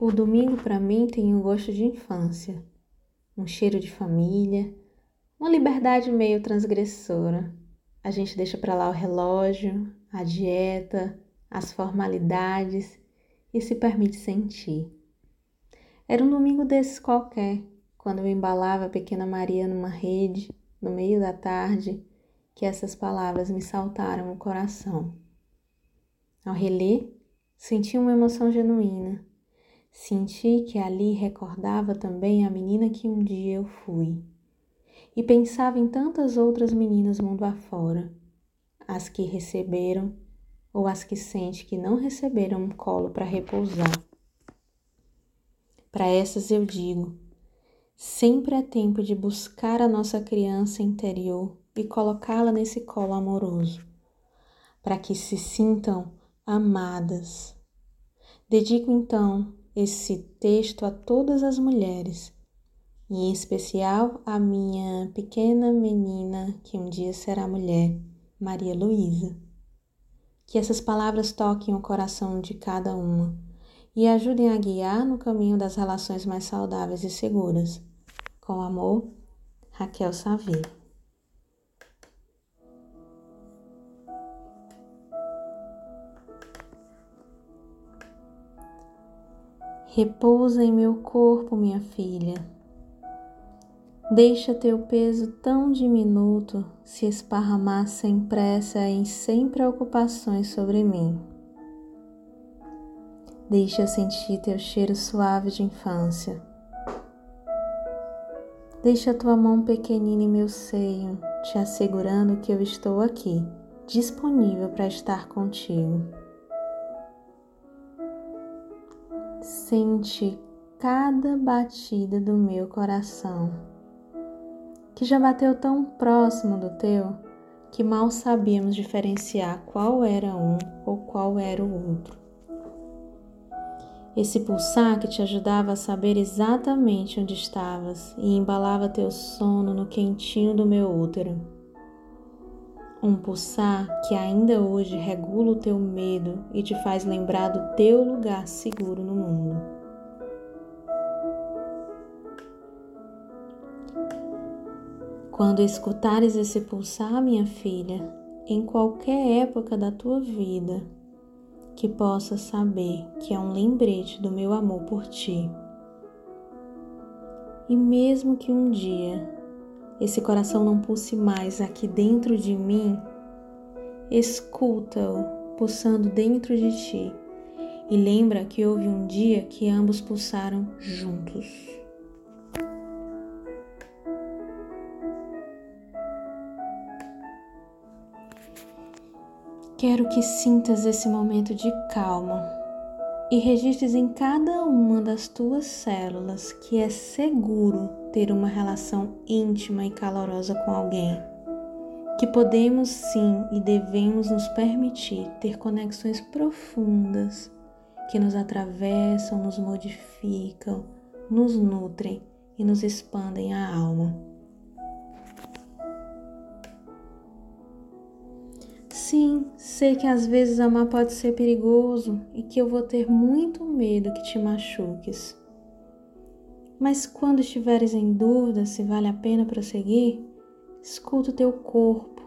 O domingo para mim tem um gosto de infância, um cheiro de família, uma liberdade meio transgressora. A gente deixa para lá o relógio, a dieta, as formalidades e se permite sentir. Era um domingo desses qualquer, quando eu embalava a pequena Maria numa rede, no meio da tarde, que essas palavras me saltaram o coração. Ao reler, senti uma emoção genuína Senti que ali recordava também a menina que um dia eu fui. E pensava em tantas outras meninas mundo afora, as que receberam ou as que sente que não receberam um colo para repousar. Para essas eu digo: sempre é tempo de buscar a nossa criança interior e colocá-la nesse colo amoroso, para que se sintam amadas. Dedico então esse texto a todas as mulheres, e em especial a minha pequena menina que um dia será mulher, Maria Luísa. Que essas palavras toquem o coração de cada uma e ajudem a guiar no caminho das relações mais saudáveis e seguras. Com amor, Raquel Savi. Repousa em meu corpo, minha filha. Deixa teu peso tão diminuto se esparramar sem pressa e sem preocupações sobre mim. Deixa eu sentir teu cheiro suave de infância. Deixa tua mão pequenina em meu seio, te assegurando que eu estou aqui, disponível para estar contigo. Sente cada batida do meu coração, que já bateu tão próximo do teu que mal sabíamos diferenciar qual era um ou qual era o outro. Esse pulsar que te ajudava a saber exatamente onde estavas e embalava teu sono no quentinho do meu útero um pulsar que ainda hoje regula o teu medo e te faz lembrar do teu lugar seguro no mundo. Quando escutares esse pulsar, minha filha, em qualquer época da tua vida, que possas saber que é um lembrete do meu amor por ti. E mesmo que um dia esse coração não pulse mais aqui dentro de mim, escuta-o pulsando dentro de ti e lembra que houve um dia que ambos pulsaram juntos. Quero que sintas esse momento de calma e registres em cada uma das tuas células que é seguro ter uma relação íntima e calorosa com alguém. Que podemos sim e devemos nos permitir ter conexões profundas que nos atravessam, nos modificam, nos nutrem e nos expandem a alma. Sim, sei que às vezes amar pode ser perigoso e que eu vou ter muito medo que te machuques. Mas quando estiveres em dúvida se vale a pena prosseguir, escuta o teu corpo.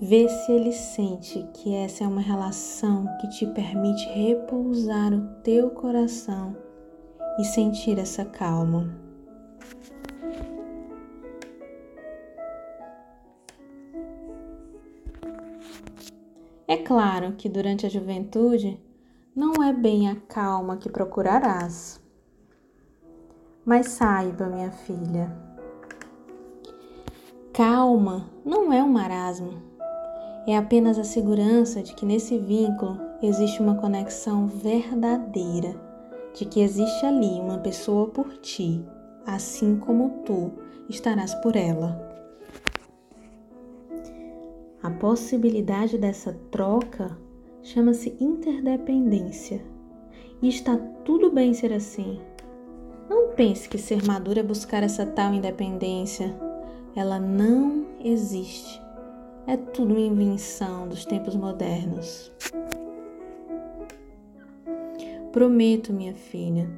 Vê se ele sente que essa é uma relação que te permite repousar o teu coração e sentir essa calma. É claro que durante a juventude não é bem a calma que procurarás. Mas saiba, minha filha, calma não é um marasmo, é apenas a segurança de que nesse vínculo existe uma conexão verdadeira, de que existe ali uma pessoa por ti, assim como tu estarás por ela. A possibilidade dessa troca chama-se interdependência. E está tudo bem ser assim. Pense que ser madura é buscar essa tal independência. Ela não existe. É tudo uma invenção dos tempos modernos. Prometo, minha filha,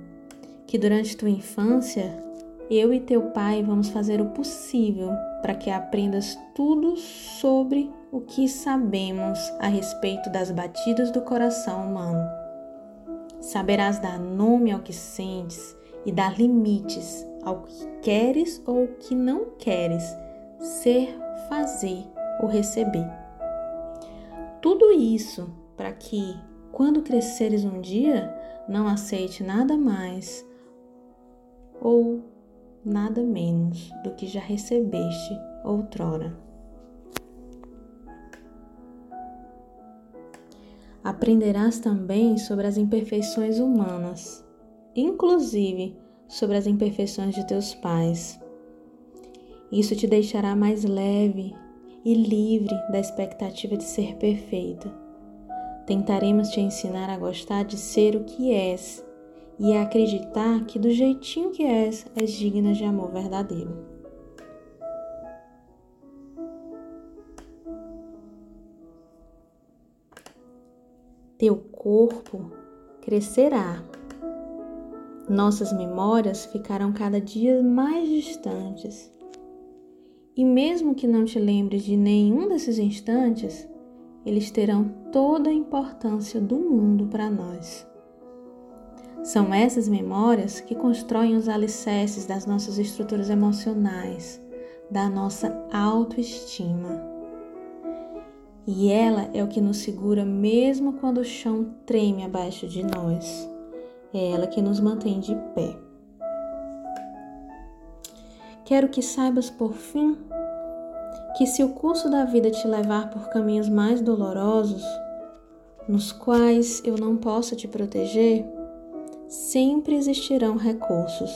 que durante tua infância eu e teu pai vamos fazer o possível para que aprendas tudo sobre o que sabemos a respeito das batidas do coração humano. Saberás dar nome ao que sentes e dar limites ao que queres ou que não queres ser, fazer ou receber. Tudo isso para que, quando cresceres um dia, não aceite nada mais ou nada menos do que já recebeste outrora. Aprenderás também sobre as imperfeições humanas, inclusive sobre as imperfeições de teus pais. Isso te deixará mais leve e livre da expectativa de ser perfeita. Tentaremos te ensinar a gostar de ser o que és e a acreditar que do jeitinho que és, és digna de amor verdadeiro. Teu corpo crescerá. Nossas memórias ficarão cada dia mais distantes. E mesmo que não te lembres de nenhum desses instantes, eles terão toda a importância do mundo para nós. São essas memórias que constroem os alicerces das nossas estruturas emocionais, da nossa autoestima. E ela é o que nos segura mesmo quando o chão treme abaixo de nós. É ela que nos mantém de pé. Quero que saibas, por fim, que se o curso da vida te levar por caminhos mais dolorosos, nos quais eu não posso te proteger, sempre existirão recursos.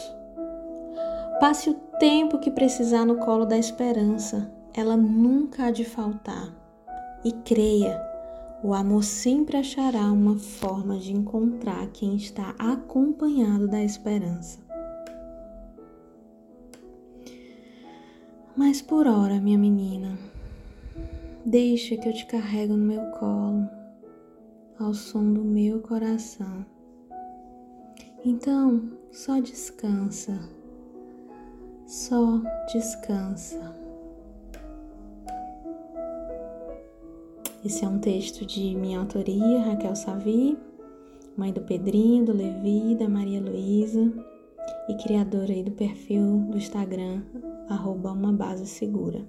Passe o tempo que precisar no colo da esperança, ela nunca há de faltar. E creia, o amor sempre achará uma forma de encontrar quem está acompanhado da esperança. Mas por hora, minha menina, deixa que eu te carrego no meu colo, ao som do meu coração então, só descansa, só descansa. Esse é um texto de minha autoria, Raquel Savi, mãe do Pedrinho, do Levi, da Maria Luísa e criadora aí do perfil do Instagram, arroba uma base segura.